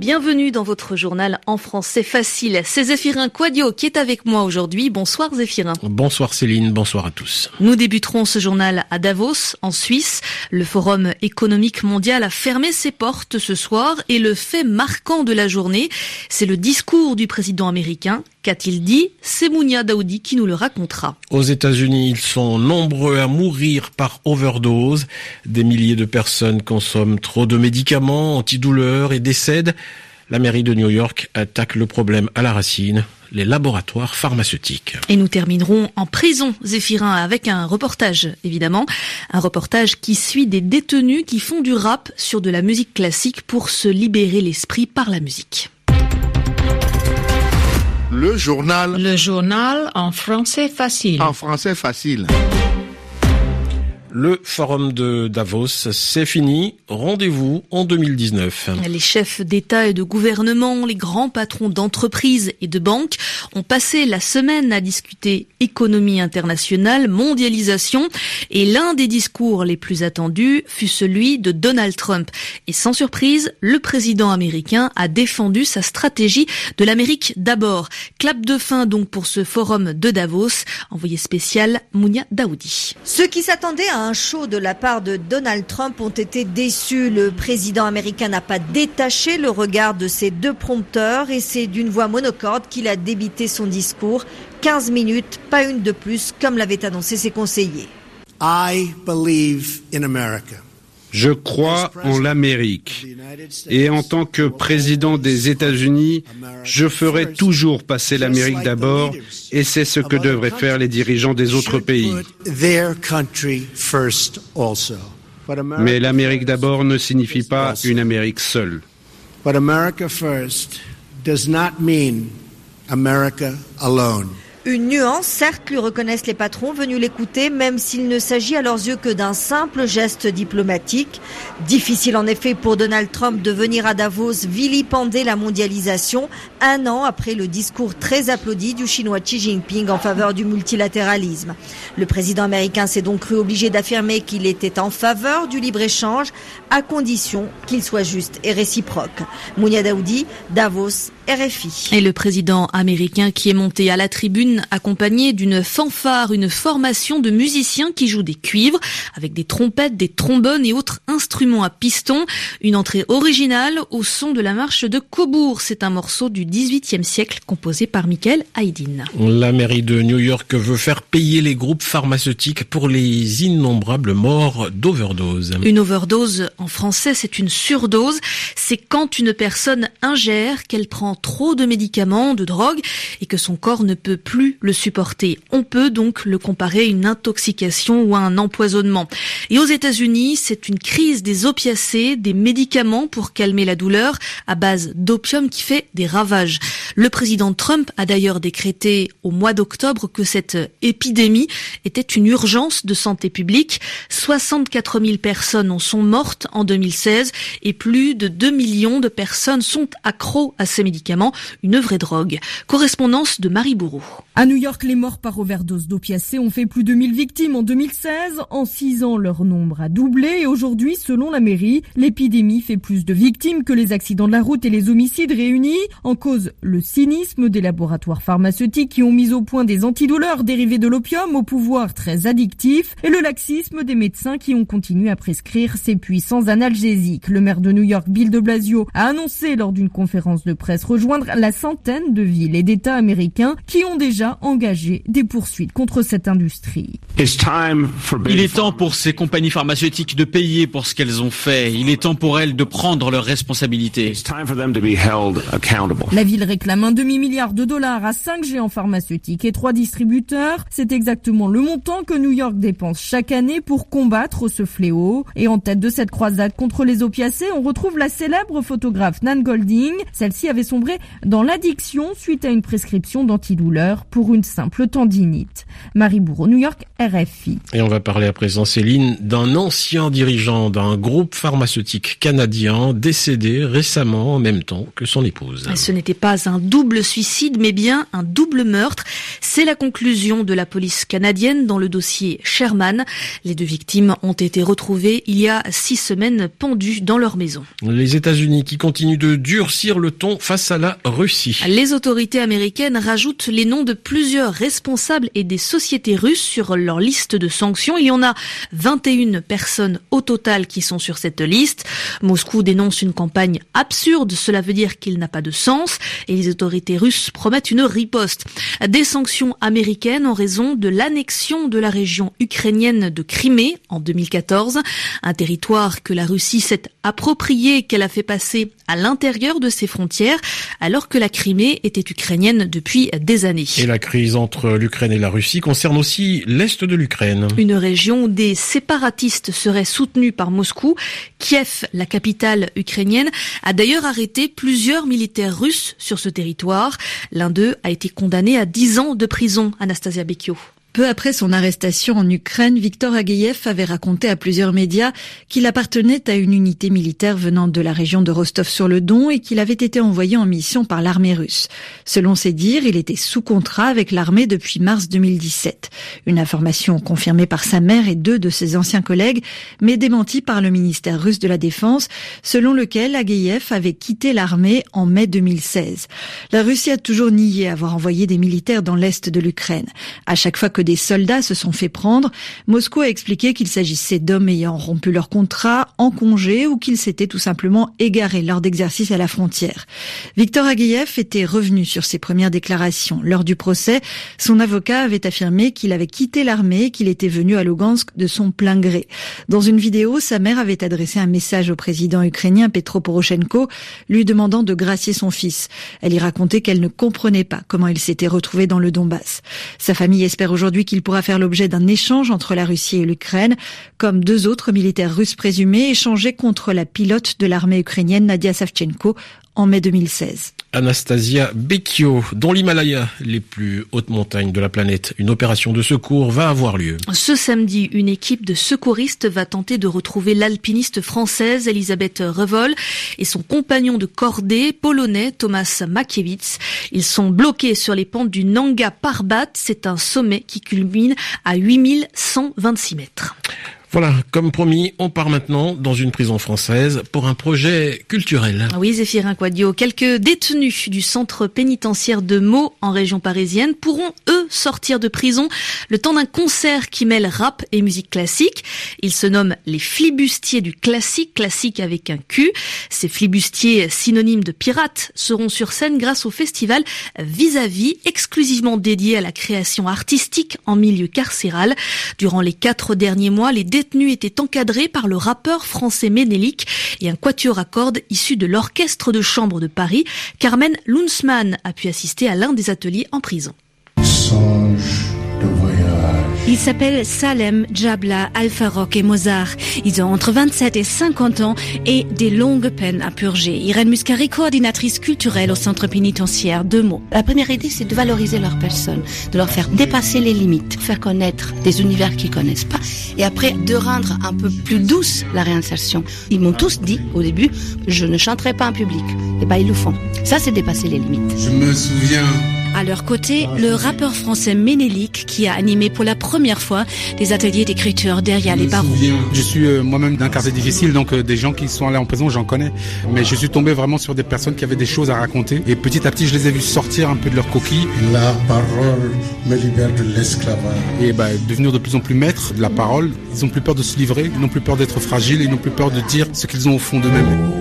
Bienvenue dans votre journal en français facile. C'est Zéphirin Quadio qui est avec moi aujourd'hui. Bonsoir Zéphirin. Bonsoir Céline, bonsoir à tous. Nous débuterons ce journal à Davos, en Suisse. Le Forum économique mondial a fermé ses portes ce soir et le fait marquant de la journée, c'est le discours du président américain. Qu'a-t-il dit? C'est Mounia Daoudi qui nous le racontera. Aux États-Unis, ils sont nombreux à mourir par overdose. Des milliers de personnes consomment trop de médicaments antidouleurs et décèdent la mairie de New York attaque le problème à la racine les laboratoires pharmaceutiques. Et nous terminerons en prison, Zéphirin, avec un reportage, évidemment. Un reportage qui suit des détenus qui font du rap sur de la musique classique pour se libérer l'esprit par la musique. Le journal. Le journal en français facile. En français facile. Le forum de Davos, c'est fini. Rendez-vous en 2019. Les chefs d'État et de gouvernement, les grands patrons d'entreprises et de banques ont passé la semaine à discuter économie internationale, mondialisation, et l'un des discours les plus attendus fut celui de Donald Trump. Et sans surprise, le président américain a défendu sa stratégie de l'Amérique d'abord. Clap de fin donc pour ce forum de Davos. Envoyé spécial Mounia Daoudi. Ceux qui s'attendaient à un show de la part de Donald Trump ont été déçus. Le président américain n'a pas détaché le regard de ses deux prompteurs et c'est d'une voix monocorde qu'il a débité son discours. 15 minutes, pas une de plus, comme l'avaient annoncé ses conseillers. I believe in America. Je crois en l'Amérique. Et en tant que président des États-Unis, je ferai toujours passer l'Amérique d'abord, et c'est ce que devraient faire les dirigeants des autres pays. Mais l'Amérique d'abord ne signifie pas une Amérique seule. America alone. Une nuance, certes, lui reconnaissent les patrons venus l'écouter, même s'il ne s'agit à leurs yeux que d'un simple geste diplomatique. Difficile en effet pour Donald Trump de venir à Davos vilipender la mondialisation, un an après le discours très applaudi du chinois Xi Jinping en faveur du multilatéralisme. Le président américain s'est donc cru obligé d'affirmer qu'il était en faveur du libre-échange, à condition qu'il soit juste et réciproque. Mounia Daoudi, Davos, RFI. Et le président américain qui est monté à la tribune accompagné d'une fanfare, une formation de musiciens qui jouent des cuivres avec des trompettes, des trombones et autres instruments à piston. Une entrée originale au son de la marche de Cobourg. C'est un morceau du XVIIIe siècle composé par Michael Haydn. La mairie de New York veut faire payer les groupes pharmaceutiques pour les innombrables morts d'overdose. Une overdose en français, c'est une surdose. C'est quand une personne ingère qu'elle prend trop de médicaments, de drogue, et que son corps ne peut plus le supporter. On peut donc le comparer à une intoxication ou à un empoisonnement. Et aux États-Unis, c'est une crise des opiacés, des médicaments pour calmer la douleur à base d'opium qui fait des ravages. Le président Trump a d'ailleurs décrété au mois d'octobre que cette épidémie était une urgence de santé publique. 64 000 personnes en sont mortes en 2016 et plus de 2 millions de personnes sont accros à ces médicaments une vraie drogue. Correspondance de Marie Bourreau. À New York, les morts par overdose d'opiacés ont fait plus de 1000 victimes en 2016. En 6 ans, leur nombre a doublé et aujourd'hui, selon la mairie, l'épidémie fait plus de victimes que les accidents de la route et les homicides réunis. En cause, le cynisme des laboratoires pharmaceutiques qui ont mis au point des antidouleurs dérivés de l'opium au pouvoir très addictif et le laxisme des médecins qui ont continué à prescrire ces puissants analgésiques. Le maire de New York, Bill de Blasio, a annoncé lors d'une conférence de presse rejoindre la centaine de villes et d'États américains qui ont déjà engagé des poursuites contre cette industrie. Il est temps pour ces compagnies pharmaceutiques de payer pour ce qu'elles ont fait. Il est temps pour elles de prendre leurs responsabilités. La ville réclame un demi-milliard de dollars à cinq géants pharmaceutiques et trois distributeurs. C'est exactement le montant que New York dépense chaque année pour combattre ce fléau. Et en tête de cette croisade contre les opiacés, on retrouve la célèbre photographe Nan Golding. Celle-ci avait sombré dans l'addiction suite à une prescription d'antidouleurs pour une simple tendinite. Marie Bourreau, New York, RFI. Et on va parler à présent, Céline, d'un ancien dirigeant d'un groupe pharmaceutique canadien décédé récemment en même temps que son épouse. Ce n'était pas un double suicide, mais bien un double meurtre. C'est la conclusion de la police canadienne dans le dossier Sherman. Les deux victimes ont été retrouvées il y a six semaines pendues dans leur maison. Les États-Unis qui continuent de durcir le ton face la Russie. Les autorités américaines rajoutent les noms de plusieurs responsables et des sociétés russes sur leur liste de sanctions. Il y en a 21 personnes au total qui sont sur cette liste. Moscou dénonce une campagne absurde. Cela veut dire qu'il n'a pas de sens et les autorités russes promettent une riposte. Des sanctions américaines en raison de l'annexion de la région ukrainienne de Crimée en 2014, un territoire que la Russie s'est approprié, qu'elle a fait passer à l'intérieur de ses frontières, alors que la Crimée était ukrainienne depuis des années. Et la crise entre l'Ukraine et la Russie concerne aussi l'est de l'Ukraine. Une région où des séparatistes seraient soutenus par Moscou. Kiev, la capitale ukrainienne, a d'ailleurs arrêté plusieurs militaires russes sur ce territoire. L'un d'eux a été condamné à 10 ans de prison, Anastasia Bekio. Peu après son arrestation en Ukraine, Viktor Agueyev avait raconté à plusieurs médias qu'il appartenait à une unité militaire venant de la région de Rostov-sur-le-Don et qu'il avait été envoyé en mission par l'armée russe. Selon ses dires, il était sous contrat avec l'armée depuis mars 2017. Une information confirmée par sa mère et deux de ses anciens collègues, mais démentie par le ministère russe de la Défense, selon lequel Agueyev avait quitté l'armée en mai 2016. La Russie a toujours nié avoir envoyé des militaires dans l'est de l'Ukraine. À chaque fois que des soldats se sont fait prendre, Moscou a expliqué qu'il s'agissait d'hommes ayant rompu leur contrat, en congé ou qu'ils s'étaient tout simplement égarés lors d'exercices à la frontière. Victor Agueyev était revenu sur ses premières déclarations. Lors du procès, son avocat avait affirmé qu'il avait quitté l'armée et qu'il était venu à Lugansk de son plein gré. Dans une vidéo, sa mère avait adressé un message au président ukrainien Petro Poroshenko, lui demandant de gracier son fils. Elle y racontait qu'elle ne comprenait pas comment il s'était retrouvé dans le Donbass. Sa famille espère aujourd'hui aujourd'hui qu'il pourra faire l'objet d'un échange entre la Russie et l'Ukraine, comme deux autres militaires russes présumés échangés contre la pilote de l'armée ukrainienne Nadia Savchenko en mai 2016. Anastasia Becchio, dans l'Himalaya, les plus hautes montagnes de la planète. Une opération de secours va avoir lieu. Ce samedi, une équipe de secouristes va tenter de retrouver l'alpiniste française Elisabeth Revol et son compagnon de cordée polonais Thomas Makiewicz. Ils sont bloqués sur les pentes du Nanga Parbat. C'est un sommet qui culmine à 8126 mètres. Voilà, comme promis, on part maintenant dans une prison française pour un projet culturel. Oui, Zéphirin Quadio, quelques détenus du centre pénitentiaire de Meaux en région parisienne pourront, eux, sortir de prison le temps d'un concert qui mêle rap et musique classique. Ils se nomment les flibustiers du classique, classique avec un Q. Ces flibustiers synonymes de pirates seront sur scène grâce au festival Vis-à-vis, exclusivement dédié à la création artistique en milieu carcéral. Durant les quatre derniers mois, les détenus était encadré par le rappeur français Ménélique et un quatuor à cordes issu de l'orchestre de chambre de Paris. Carmen Lunsmann a pu assister à l'un des ateliers en prison. Ils s'appellent Salem, Jabla, Alpha Rock et Mozart. Ils ont entre 27 et 50 ans et des longues peines à purger. Irène Muscari, coordinatrice culturelle au centre pénitentiaire de Meaux. La première idée, c'est de valoriser leur personne, de leur faire dépasser les limites, faire connaître des univers qu'ils connaissent pas, et après de rendre un peu plus douce la réinsertion. Ils m'ont tous dit au début, je ne chanterai pas en public. Et ben ils le font. Ça, c'est dépasser les limites. Je me souviens à leur côté, le rappeur français Ménélique qui a animé pour la première fois des ateliers d'écriture derrière les barreaux. Je suis euh, moi-même d'un quartier difficile, donc euh, des gens qui sont allés en prison, j'en connais. Mais je suis tombé vraiment sur des personnes qui avaient des choses à raconter. Et petit à petit, je les ai vus sortir un peu de leur coquille. La parole me libère de l'esclavage. Et bah, devenir de plus en plus maîtres de la parole. Ils n'ont plus peur de se livrer, ils n'ont plus peur d'être fragiles, ils n'ont plus peur de dire ce qu'ils ont au fond d'eux-mêmes.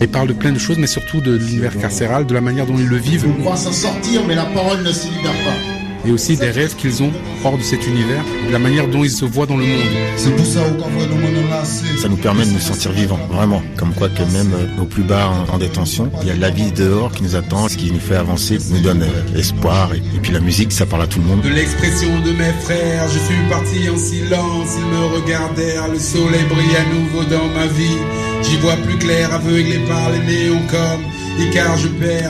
Il parle de plein de choses, mais surtout de l'univers carcéral, de la manière dont ils le vivent. On croit s'en sortir, mais la parole ne se libère pas. et aussi des rêves qu'ils ont hors de cet univers, de la manière dont ils se voient dans le monde. Ça nous permet de nous sentir vivants, vraiment. Comme quoi que même euh, au plus bas en, détention, il y a la vie dehors qui nous attend, ce qui nous fait avancer, nous donne euh, espoir. Et, puis la musique, ça parle à tout le monde. De l'expression de mes frères, je suis parti en silence, ils me regardèrent, le soleil brille à nouveau dans ma vie. J'y vois plus clair, aveuglé par les néons comme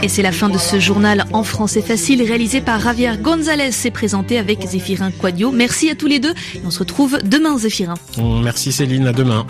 et c'est la fin de ce journal en français facile réalisé par Javier González et présenté avec Zéphirin Quadio. Merci à tous les deux et on se retrouve demain Zéphirin. Merci Céline, à demain.